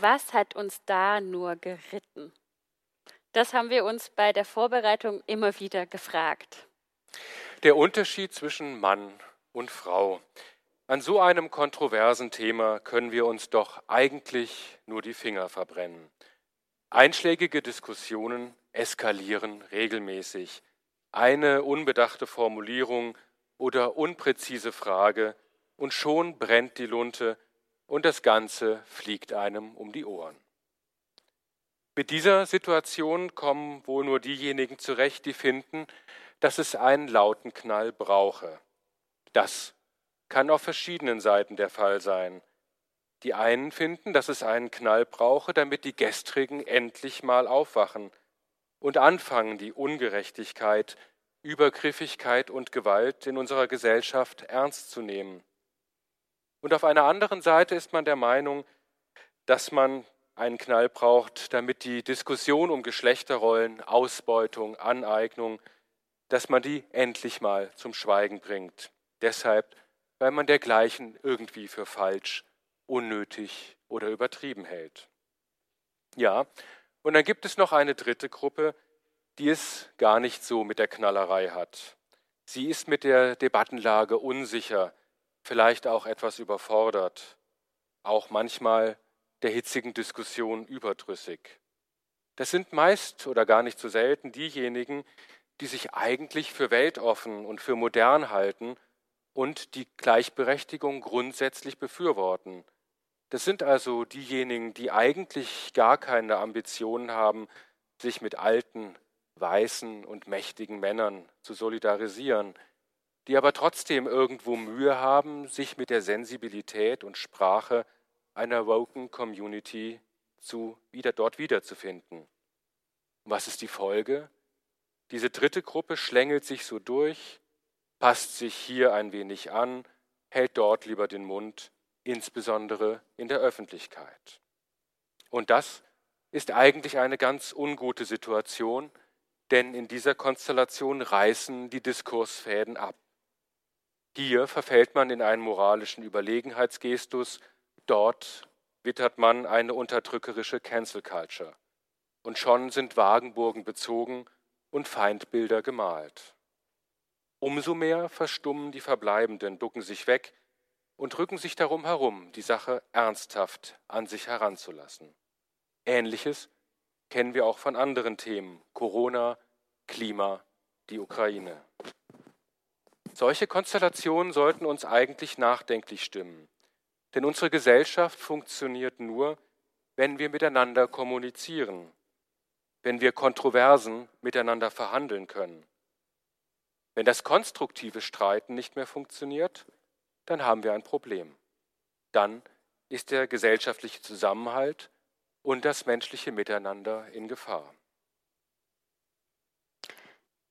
Was hat uns da nur geritten? Das haben wir uns bei der Vorbereitung immer wieder gefragt. Der Unterschied zwischen Mann und Frau. An so einem kontroversen Thema können wir uns doch eigentlich nur die Finger verbrennen. Einschlägige Diskussionen eskalieren regelmäßig. Eine unbedachte Formulierung oder unpräzise Frage und schon brennt die Lunte und das Ganze fliegt einem um die Ohren. Mit dieser Situation kommen wohl nur diejenigen zurecht, die finden, dass es einen lauten Knall brauche. Das kann auf verschiedenen Seiten der Fall sein. Die einen finden, dass es einen Knall brauche, damit die Gestrigen endlich mal aufwachen und anfangen, die Ungerechtigkeit, Übergriffigkeit und Gewalt in unserer Gesellschaft ernst zu nehmen. Und auf einer anderen Seite ist man der Meinung, dass man einen Knall braucht, damit die Diskussion um Geschlechterrollen, Ausbeutung, Aneignung, dass man die endlich mal zum Schweigen bringt. Deshalb, weil man dergleichen irgendwie für falsch, unnötig oder übertrieben hält. Ja, und dann gibt es noch eine dritte Gruppe, die es gar nicht so mit der Knallerei hat. Sie ist mit der Debattenlage unsicher, vielleicht auch etwas überfordert, auch manchmal der hitzigen Diskussion überdrüssig. Das sind meist oder gar nicht so selten diejenigen, die sich eigentlich für weltoffen und für modern halten und die Gleichberechtigung grundsätzlich befürworten. Das sind also diejenigen, die eigentlich gar keine Ambitionen haben, sich mit alten, weißen und mächtigen Männern zu solidarisieren, die aber trotzdem irgendwo Mühe haben, sich mit der Sensibilität und Sprache einer woken Community zu, wieder dort wiederzufinden. Und was ist die Folge? Diese dritte Gruppe schlängelt sich so durch, passt sich hier ein wenig an, hält dort lieber den Mund, insbesondere in der Öffentlichkeit. Und das ist eigentlich eine ganz ungute Situation, denn in dieser Konstellation reißen die Diskursfäden ab. Hier verfällt man in einen moralischen Überlegenheitsgestus, Dort wittert man eine unterdrückerische Cancel Culture. Und schon sind Wagenburgen bezogen und Feindbilder gemalt. Umso mehr verstummen die Verbleibenden, ducken sich weg und rücken sich darum herum, die Sache ernsthaft an sich heranzulassen. Ähnliches kennen wir auch von anderen Themen, Corona, Klima, die Ukraine. Solche Konstellationen sollten uns eigentlich nachdenklich stimmen. Denn unsere Gesellschaft funktioniert nur, wenn wir miteinander kommunizieren, wenn wir Kontroversen miteinander verhandeln können. Wenn das konstruktive Streiten nicht mehr funktioniert, dann haben wir ein Problem. Dann ist der gesellschaftliche Zusammenhalt und das menschliche Miteinander in Gefahr.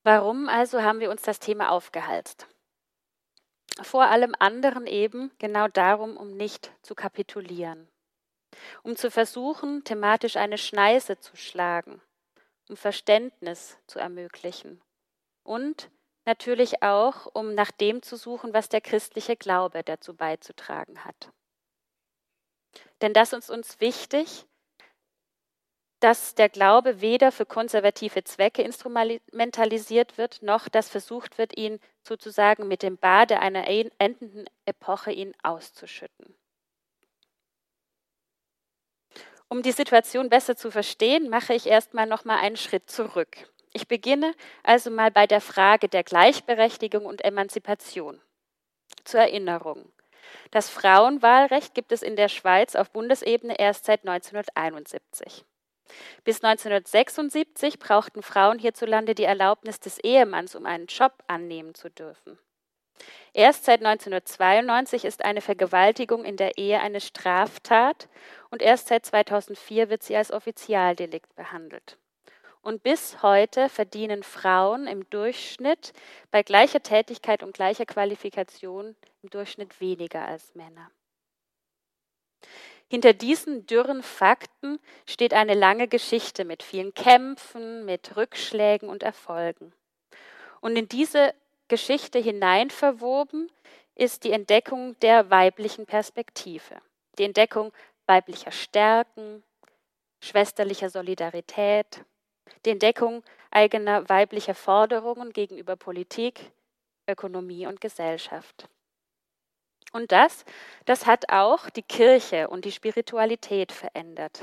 Warum also haben wir uns das Thema aufgehalst? Vor allem anderen eben genau darum, um nicht zu kapitulieren, um zu versuchen, thematisch eine Schneise zu schlagen, um Verständnis zu ermöglichen und natürlich auch, um nach dem zu suchen, was der christliche Glaube dazu beizutragen hat. Denn das ist uns wichtig, dass der Glaube weder für konservative Zwecke instrumentalisiert wird, noch dass versucht wird, ihn sozusagen mit dem Bade einer endenden Epoche ihn auszuschütten. Um die Situation besser zu verstehen, mache ich erstmal noch mal einen Schritt zurück. Ich beginne also mal bei der Frage der Gleichberechtigung und Emanzipation. Zur Erinnerung. Das Frauenwahlrecht gibt es in der Schweiz auf Bundesebene erst seit 1971. Bis 1976 brauchten Frauen hierzulande die Erlaubnis des Ehemanns, um einen Job annehmen zu dürfen. Erst seit 1992 ist eine Vergewaltigung in der Ehe eine Straftat und erst seit 2004 wird sie als Offizialdelikt behandelt. Und bis heute verdienen Frauen im Durchschnitt bei gleicher Tätigkeit und gleicher Qualifikation im Durchschnitt weniger als Männer. Hinter diesen dürren Fakten steht eine lange Geschichte mit vielen Kämpfen, mit Rückschlägen und Erfolgen. Und in diese Geschichte hinein verwoben ist die Entdeckung der weiblichen Perspektive, die Entdeckung weiblicher Stärken, schwesterlicher Solidarität, die Entdeckung eigener weiblicher Forderungen gegenüber Politik, Ökonomie und Gesellschaft. Und das, das hat auch die Kirche und die Spiritualität verändert.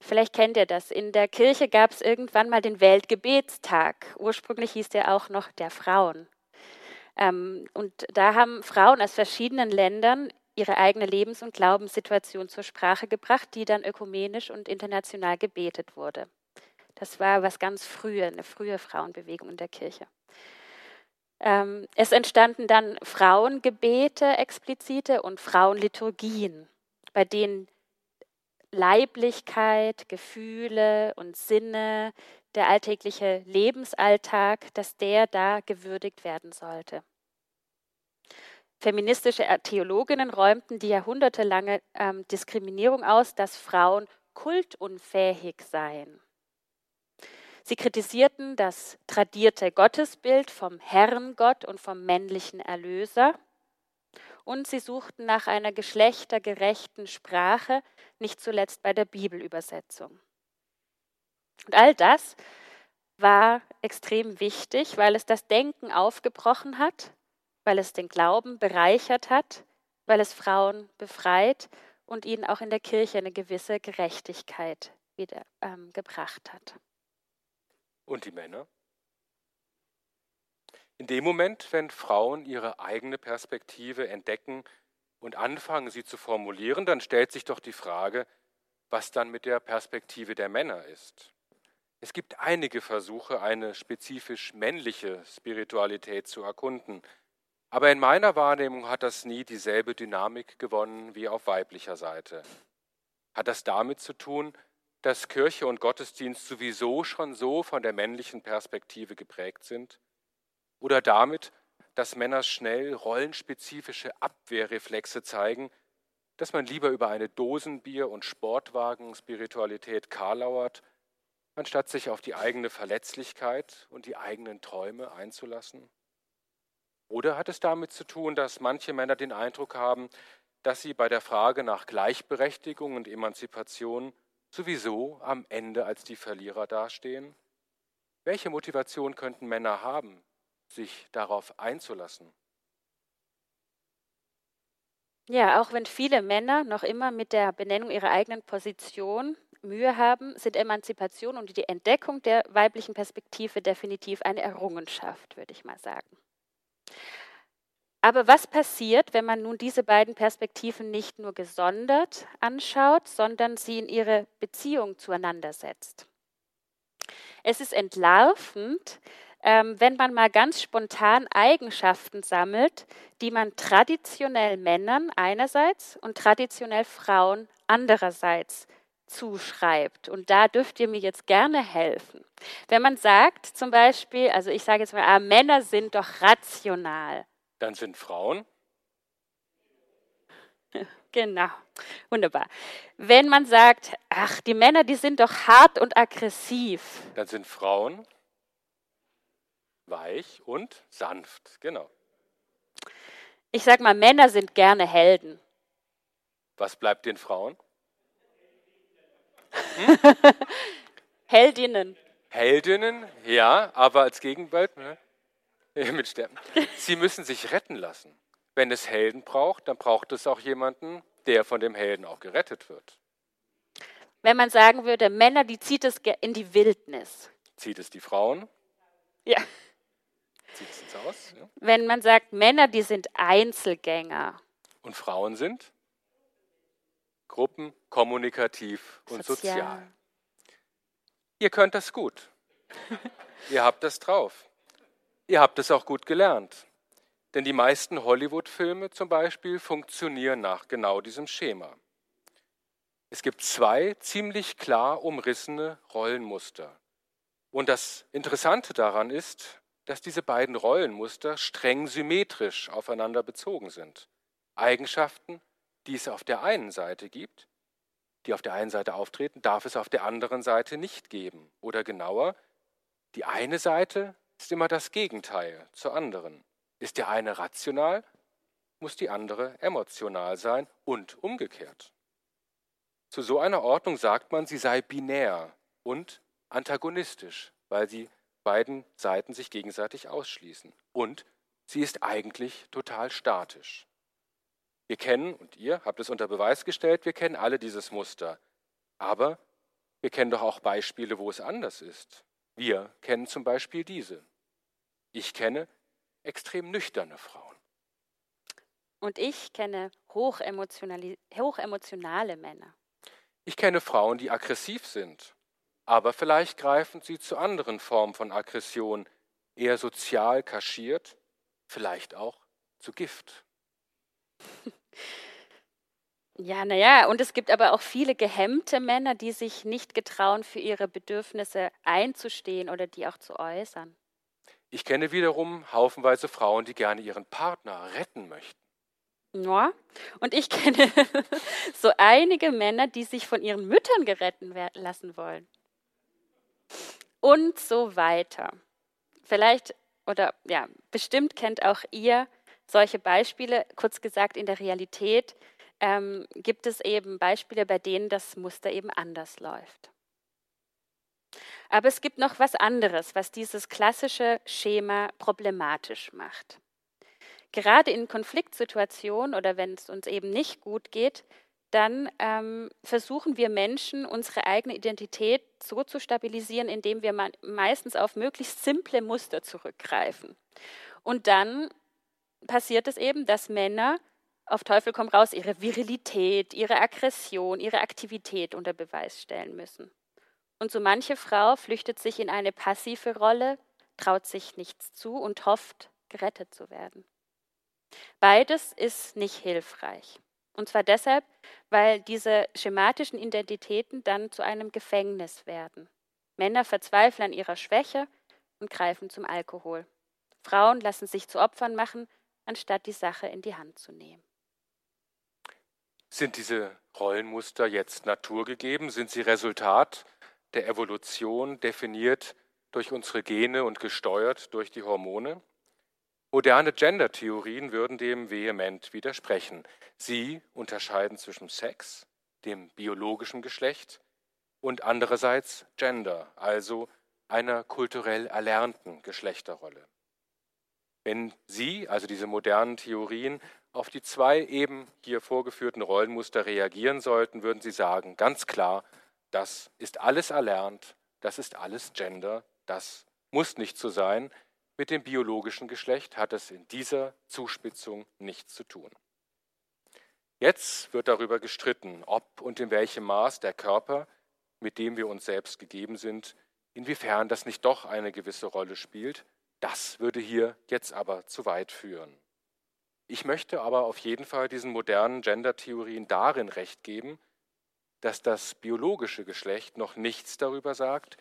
Vielleicht kennt ihr das. In der Kirche gab es irgendwann mal den Weltgebetstag. Ursprünglich hieß der auch noch der Frauen. Ähm, und da haben Frauen aus verschiedenen Ländern ihre eigene Lebens- und Glaubenssituation zur Sprache gebracht, die dann ökumenisch und international gebetet wurde. Das war was ganz frühe, eine frühe Frauenbewegung in der Kirche. Ähm, es entstanden dann Frauengebete explizite und Frauenliturgien, bei denen Leiblichkeit, Gefühle und Sinne, der alltägliche Lebensalltag, dass der da gewürdigt werden sollte. Feministische Theologinnen räumten die jahrhundertelange ähm, Diskriminierung aus, dass Frauen kultunfähig seien. Sie kritisierten das tradierte Gottesbild vom Herrengott und vom männlichen Erlöser. Und sie suchten nach einer geschlechtergerechten Sprache, nicht zuletzt bei der Bibelübersetzung. Und all das war extrem wichtig, weil es das Denken aufgebrochen hat, weil es den Glauben bereichert hat, weil es Frauen befreit und ihnen auch in der Kirche eine gewisse Gerechtigkeit wieder ähm, gebracht hat. Und die Männer? In dem Moment, wenn Frauen ihre eigene Perspektive entdecken und anfangen, sie zu formulieren, dann stellt sich doch die Frage, was dann mit der Perspektive der Männer ist. Es gibt einige Versuche, eine spezifisch männliche Spiritualität zu erkunden, aber in meiner Wahrnehmung hat das nie dieselbe Dynamik gewonnen wie auf weiblicher Seite. Hat das damit zu tun, dass Kirche und Gottesdienst sowieso schon so von der männlichen Perspektive geprägt sind? Oder damit, dass Männer schnell rollenspezifische Abwehrreflexe zeigen, dass man lieber über eine Dosenbier- und Sportwagen-Spiritualität karlauert, anstatt sich auf die eigene Verletzlichkeit und die eigenen Träume einzulassen? Oder hat es damit zu tun, dass manche Männer den Eindruck haben, dass sie bei der Frage nach Gleichberechtigung und Emanzipation sowieso am Ende als die Verlierer dastehen? Welche Motivation könnten Männer haben, sich darauf einzulassen? Ja, auch wenn viele Männer noch immer mit der Benennung ihrer eigenen Position Mühe haben, sind Emanzipation und die Entdeckung der weiblichen Perspektive definitiv eine Errungenschaft, würde ich mal sagen. Aber was passiert, wenn man nun diese beiden Perspektiven nicht nur gesondert anschaut, sondern sie in ihre Beziehung zueinander setzt? Es ist entlarvend, ähm, wenn man mal ganz spontan Eigenschaften sammelt, die man traditionell Männern einerseits und traditionell Frauen andererseits zuschreibt. Und da dürft ihr mir jetzt gerne helfen. Wenn man sagt zum Beispiel, also ich sage jetzt mal, ah, Männer sind doch rational. Dann sind Frauen. Genau, wunderbar. Wenn man sagt, ach, die Männer, die sind doch hart und aggressiv. Dann sind Frauen weich und sanft, genau. Ich sage mal, Männer sind gerne Helden. Was bleibt den Frauen? Hm? Heldinnen. Heldinnen, ja, aber als Gegenbild ne? mit Sterben. Sie müssen sich retten lassen. Wenn es Helden braucht, dann braucht es auch jemanden, der von dem Helden auch gerettet wird. Wenn man sagen würde, Männer, die zieht es in die Wildnis. Zieht es die Frauen? Ja. Zieht es ins Haus? Ja. Wenn man sagt, Männer, die sind Einzelgänger. Und Frauen sind? Gruppen, kommunikativ und sozial. sozial. Ihr könnt das gut. Ihr habt das drauf. Ihr habt es auch gut gelernt. Denn die meisten Hollywood-Filme zum Beispiel funktionieren nach genau diesem Schema. Es gibt zwei ziemlich klar umrissene Rollenmuster. Und das Interessante daran ist, dass diese beiden Rollenmuster streng symmetrisch aufeinander bezogen sind. Eigenschaften, die es auf der einen Seite gibt, die auf der einen Seite auftreten, darf es auf der anderen Seite nicht geben. Oder genauer, die eine Seite ist immer das Gegenteil zur anderen. Ist der eine rational, muss die andere emotional sein und umgekehrt. Zu so einer Ordnung sagt man, sie sei binär und antagonistisch, weil sie beiden Seiten sich gegenseitig ausschließen. Und sie ist eigentlich total statisch. Wir kennen, und ihr habt es unter Beweis gestellt, wir kennen alle dieses Muster. Aber wir kennen doch auch Beispiele, wo es anders ist. Wir kennen zum Beispiel diese. Ich kenne extrem nüchterne Frauen. Und ich kenne hochemotionale Männer. Ich kenne Frauen, die aggressiv sind, aber vielleicht greifen sie zu anderen Formen von Aggression, eher sozial kaschiert, vielleicht auch zu Gift. Ja, naja, und es gibt aber auch viele gehemmte Männer, die sich nicht getrauen, für ihre Bedürfnisse einzustehen oder die auch zu äußern. Ich kenne wiederum haufenweise Frauen, die gerne ihren Partner retten möchten. Ja, und ich kenne so einige Männer, die sich von ihren Müttern geretten lassen wollen. Und so weiter. Vielleicht oder ja, bestimmt kennt auch ihr solche Beispiele. Kurz gesagt, in der Realität ähm, gibt es eben Beispiele, bei denen das Muster eben anders läuft. Aber es gibt noch was anderes, was dieses klassische Schema problematisch macht. Gerade in Konfliktsituationen oder wenn es uns eben nicht gut geht, dann ähm, versuchen wir Menschen, unsere eigene Identität so zu stabilisieren, indem wir meistens auf möglichst simple Muster zurückgreifen. Und dann passiert es eben, dass Männer auf Teufel komm raus ihre Virilität, ihre Aggression, ihre Aktivität unter Beweis stellen müssen. Und so manche Frau flüchtet sich in eine passive Rolle, traut sich nichts zu und hofft, gerettet zu werden. Beides ist nicht hilfreich. Und zwar deshalb, weil diese schematischen Identitäten dann zu einem Gefängnis werden. Männer verzweifeln an ihrer Schwäche und greifen zum Alkohol. Frauen lassen sich zu Opfern machen, anstatt die Sache in die Hand zu nehmen. Sind diese Rollenmuster jetzt naturgegeben? Sind sie Resultat der Evolution, definiert durch unsere Gene und gesteuert durch die Hormone? Moderne Gender-Theorien würden dem vehement widersprechen. Sie unterscheiden zwischen Sex, dem biologischen Geschlecht, und andererseits Gender, also einer kulturell erlernten Geschlechterrolle. Wenn Sie, also diese modernen Theorien, auf die zwei eben hier vorgeführten Rollenmuster reagieren sollten, würden Sie sagen, ganz klar, das ist alles erlernt, das ist alles Gender, das muss nicht so sein, mit dem biologischen Geschlecht hat es in dieser Zuspitzung nichts zu tun. Jetzt wird darüber gestritten, ob und in welchem Maß der Körper, mit dem wir uns selbst gegeben sind, inwiefern das nicht doch eine gewisse Rolle spielt. Das würde hier jetzt aber zu weit führen. Ich möchte aber auf jeden Fall diesen modernen Gender-Theorien darin recht geben, dass das biologische Geschlecht noch nichts darüber sagt,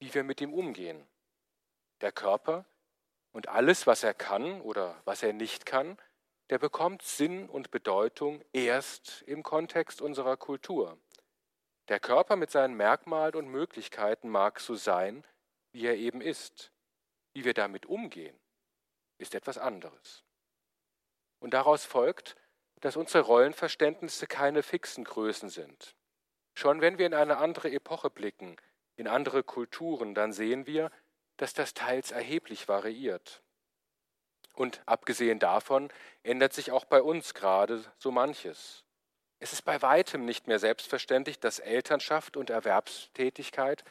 wie wir mit ihm umgehen. Der Körper und alles, was er kann oder was er nicht kann, der bekommt Sinn und Bedeutung erst im Kontext unserer Kultur. Der Körper mit seinen Merkmalen und Möglichkeiten mag so sein, wie er eben ist. Wie wir damit umgehen, ist etwas anderes. Und daraus folgt, dass unsere Rollenverständnisse keine fixen Größen sind. Schon wenn wir in eine andere Epoche blicken, in andere Kulturen, dann sehen wir, dass das teils erheblich variiert. Und abgesehen davon ändert sich auch bei uns gerade so manches. Es ist bei weitem nicht mehr selbstverständlich, dass Elternschaft und Erwerbstätigkeit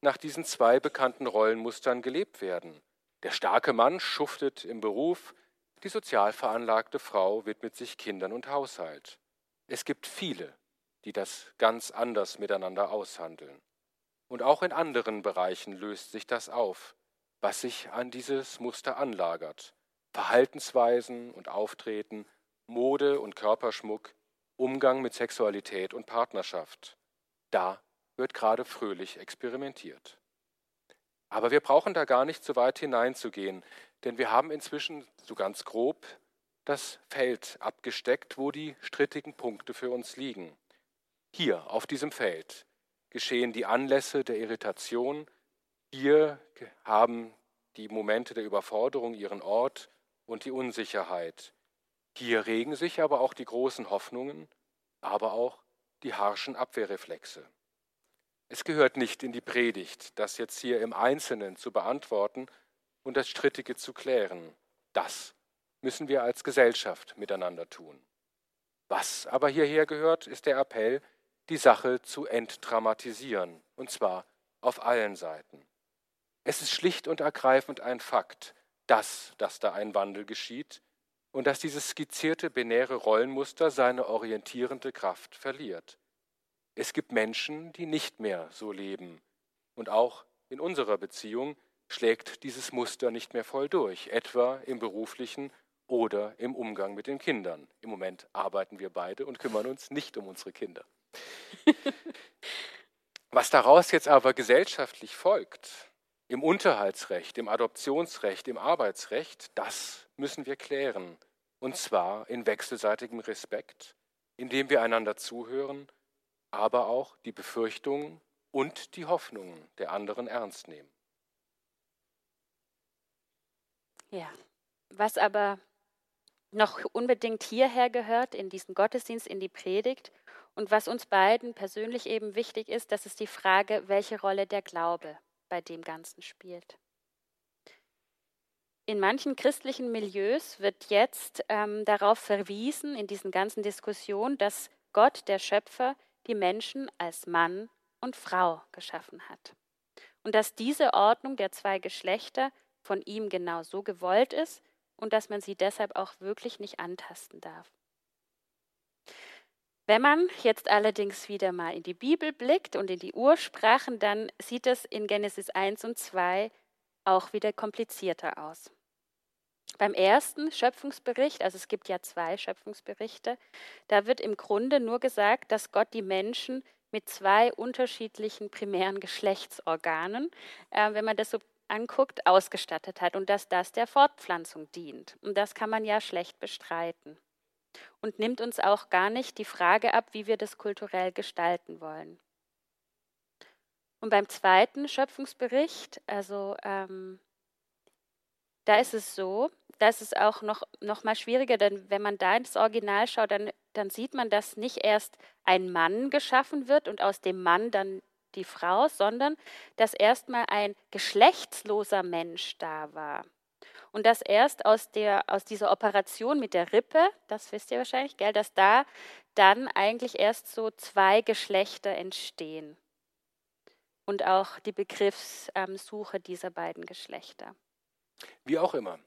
nach diesen zwei bekannten Rollenmustern gelebt werden. Der starke Mann schuftet im Beruf, die sozial veranlagte Frau widmet sich Kindern und Haushalt. Es gibt viele, die das ganz anders miteinander aushandeln. Und auch in anderen Bereichen löst sich das auf, was sich an dieses Muster anlagert. Verhaltensweisen und Auftreten, Mode und Körperschmuck, Umgang mit Sexualität und Partnerschaft. Da wird gerade fröhlich experimentiert. Aber wir brauchen da gar nicht so weit hineinzugehen, denn wir haben inzwischen so ganz grob das Feld abgesteckt, wo die strittigen Punkte für uns liegen. Hier auf diesem Feld geschehen die Anlässe der Irritation, hier haben die Momente der Überforderung ihren Ort und die Unsicherheit. Hier regen sich aber auch die großen Hoffnungen, aber auch die harschen Abwehrreflexe. Es gehört nicht in die Predigt, das jetzt hier im Einzelnen zu beantworten und das Strittige zu klären. Das müssen wir als Gesellschaft miteinander tun. Was aber hierher gehört, ist der Appell, die Sache zu entdramatisieren, und zwar auf allen Seiten. Es ist schlicht und ergreifend ein Fakt, dass, dass da ein Wandel geschieht und dass dieses skizzierte binäre Rollenmuster seine orientierende Kraft verliert. Es gibt Menschen, die nicht mehr so leben. Und auch in unserer Beziehung schlägt dieses Muster nicht mehr voll durch, etwa im beruflichen oder im Umgang mit den Kindern. Im Moment arbeiten wir beide und kümmern uns nicht um unsere Kinder. Was daraus jetzt aber gesellschaftlich folgt, im Unterhaltsrecht, im Adoptionsrecht, im Arbeitsrecht, das müssen wir klären. Und zwar in wechselseitigem Respekt, indem wir einander zuhören aber auch die Befürchtungen und die Hoffnungen der anderen ernst nehmen. Ja, was aber noch unbedingt hierher gehört, in diesen Gottesdienst, in die Predigt und was uns beiden persönlich eben wichtig ist, das ist die Frage, welche Rolle der Glaube bei dem Ganzen spielt. In manchen christlichen Milieus wird jetzt ähm, darauf verwiesen, in diesen ganzen Diskussionen, dass Gott, der Schöpfer, die Menschen als Mann und Frau geschaffen hat. Und dass diese Ordnung der zwei Geschlechter von ihm genau so gewollt ist und dass man sie deshalb auch wirklich nicht antasten darf. Wenn man jetzt allerdings wieder mal in die Bibel blickt und in die Ursprachen, dann sieht es in Genesis 1 und 2 auch wieder komplizierter aus. Beim ersten Schöpfungsbericht, also es gibt ja zwei Schöpfungsberichte, da wird im Grunde nur gesagt, dass Gott die Menschen mit zwei unterschiedlichen primären Geschlechtsorganen, äh, wenn man das so anguckt, ausgestattet hat und dass das der Fortpflanzung dient. Und das kann man ja schlecht bestreiten. Und nimmt uns auch gar nicht die Frage ab, wie wir das kulturell gestalten wollen. Und beim zweiten Schöpfungsbericht, also ähm, da ist es so, das ist auch noch, noch mal schwieriger, denn wenn man da ins Original schaut, dann, dann sieht man, dass nicht erst ein Mann geschaffen wird und aus dem Mann dann die Frau, sondern dass erstmal ein geschlechtsloser Mensch da war. Und dass erst aus, der, aus dieser Operation mit der Rippe, das wisst ihr wahrscheinlich, gell, dass da dann eigentlich erst so zwei Geschlechter entstehen. Und auch die Begriffssuche dieser beiden Geschlechter. Wie auch immer.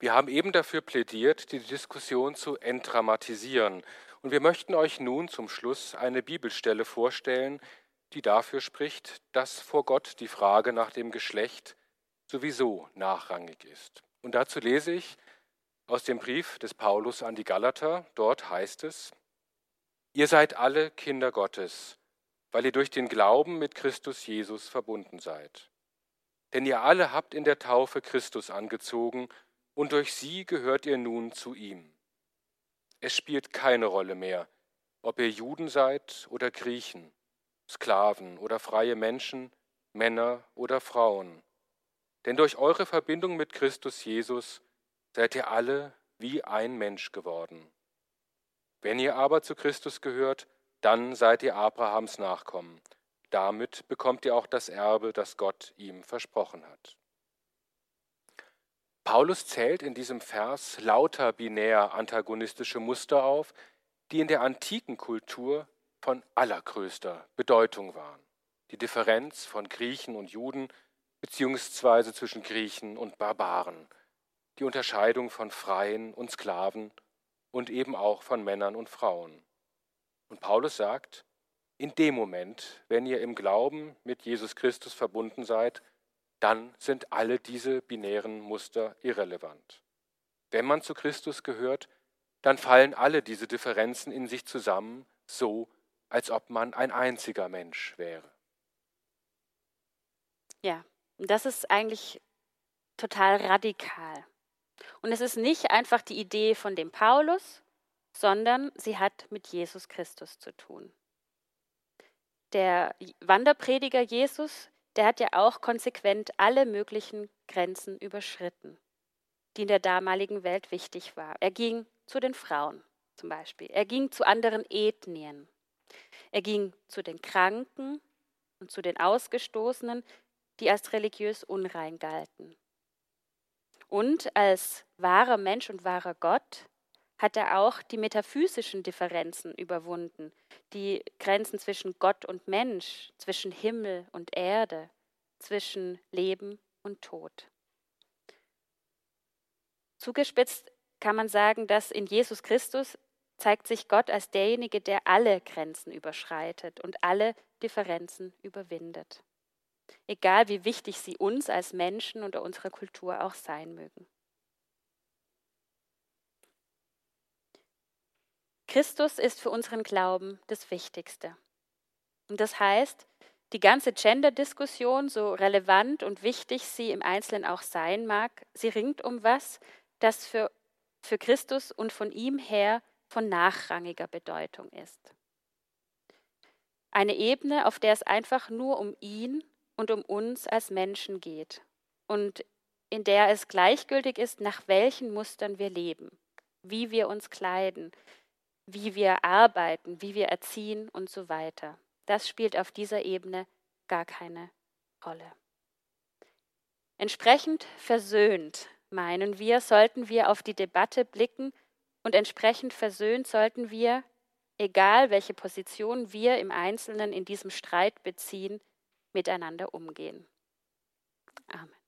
Wir haben eben dafür plädiert, die Diskussion zu entdramatisieren. Und wir möchten euch nun zum Schluss eine Bibelstelle vorstellen, die dafür spricht, dass vor Gott die Frage nach dem Geschlecht sowieso nachrangig ist. Und dazu lese ich aus dem Brief des Paulus an die Galater. Dort heißt es, Ihr seid alle Kinder Gottes, weil ihr durch den Glauben mit Christus Jesus verbunden seid. Denn ihr alle habt in der Taufe Christus angezogen und durch sie gehört ihr nun zu ihm. Es spielt keine Rolle mehr, ob ihr Juden seid oder Griechen, Sklaven oder freie Menschen, Männer oder Frauen. Denn durch eure Verbindung mit Christus Jesus seid ihr alle wie ein Mensch geworden. Wenn ihr aber zu Christus gehört, dann seid ihr Abrahams Nachkommen. Damit bekommt ihr auch das Erbe, das Gott ihm versprochen hat. Paulus zählt in diesem Vers lauter binär antagonistische Muster auf, die in der antiken Kultur von allergrößter Bedeutung waren. Die Differenz von Griechen und Juden beziehungsweise zwischen Griechen und Barbaren, die Unterscheidung von Freien und Sklaven und eben auch von Männern und Frauen. Und Paulus sagt, in dem Moment, wenn ihr im Glauben mit Jesus Christus verbunden seid, dann sind alle diese binären Muster irrelevant. Wenn man zu Christus gehört, dann fallen alle diese Differenzen in sich zusammen, so als ob man ein einziger Mensch wäre. Ja, das ist eigentlich total radikal. Und es ist nicht einfach die Idee von dem Paulus, sondern sie hat mit Jesus Christus zu tun. Der Wanderprediger Jesus der hat ja auch konsequent alle möglichen Grenzen überschritten. die in der damaligen Welt wichtig war. Er ging zu den Frauen zum Beispiel. Er ging zu anderen Ethnien. Er ging zu den Kranken und zu den Ausgestoßenen, die als religiös unrein galten. Und als wahrer Mensch und wahrer Gott hat er auch die metaphysischen Differenzen überwunden, die Grenzen zwischen Gott und Mensch, zwischen Himmel und Erde, zwischen Leben und Tod. Zugespitzt kann man sagen, dass in Jesus Christus zeigt sich Gott als derjenige, der alle Grenzen überschreitet und alle Differenzen überwindet. Egal wie wichtig sie uns als Menschen und unserer Kultur auch sein mögen. Christus ist für unseren Glauben das Wichtigste. Und das heißt, die ganze Gender-Diskussion, so relevant und wichtig sie im Einzelnen auch sein mag, sie ringt um was, das für, für Christus und von ihm her von nachrangiger Bedeutung ist. Eine Ebene, auf der es einfach nur um ihn und um uns als Menschen geht und in der es gleichgültig ist, nach welchen Mustern wir leben, wie wir uns kleiden, wie wir arbeiten, wie wir erziehen und so weiter. Das spielt auf dieser Ebene gar keine Rolle. Entsprechend versöhnt, meinen wir, sollten wir auf die Debatte blicken und entsprechend versöhnt sollten wir, egal welche Position wir im Einzelnen in diesem Streit beziehen, miteinander umgehen. Amen.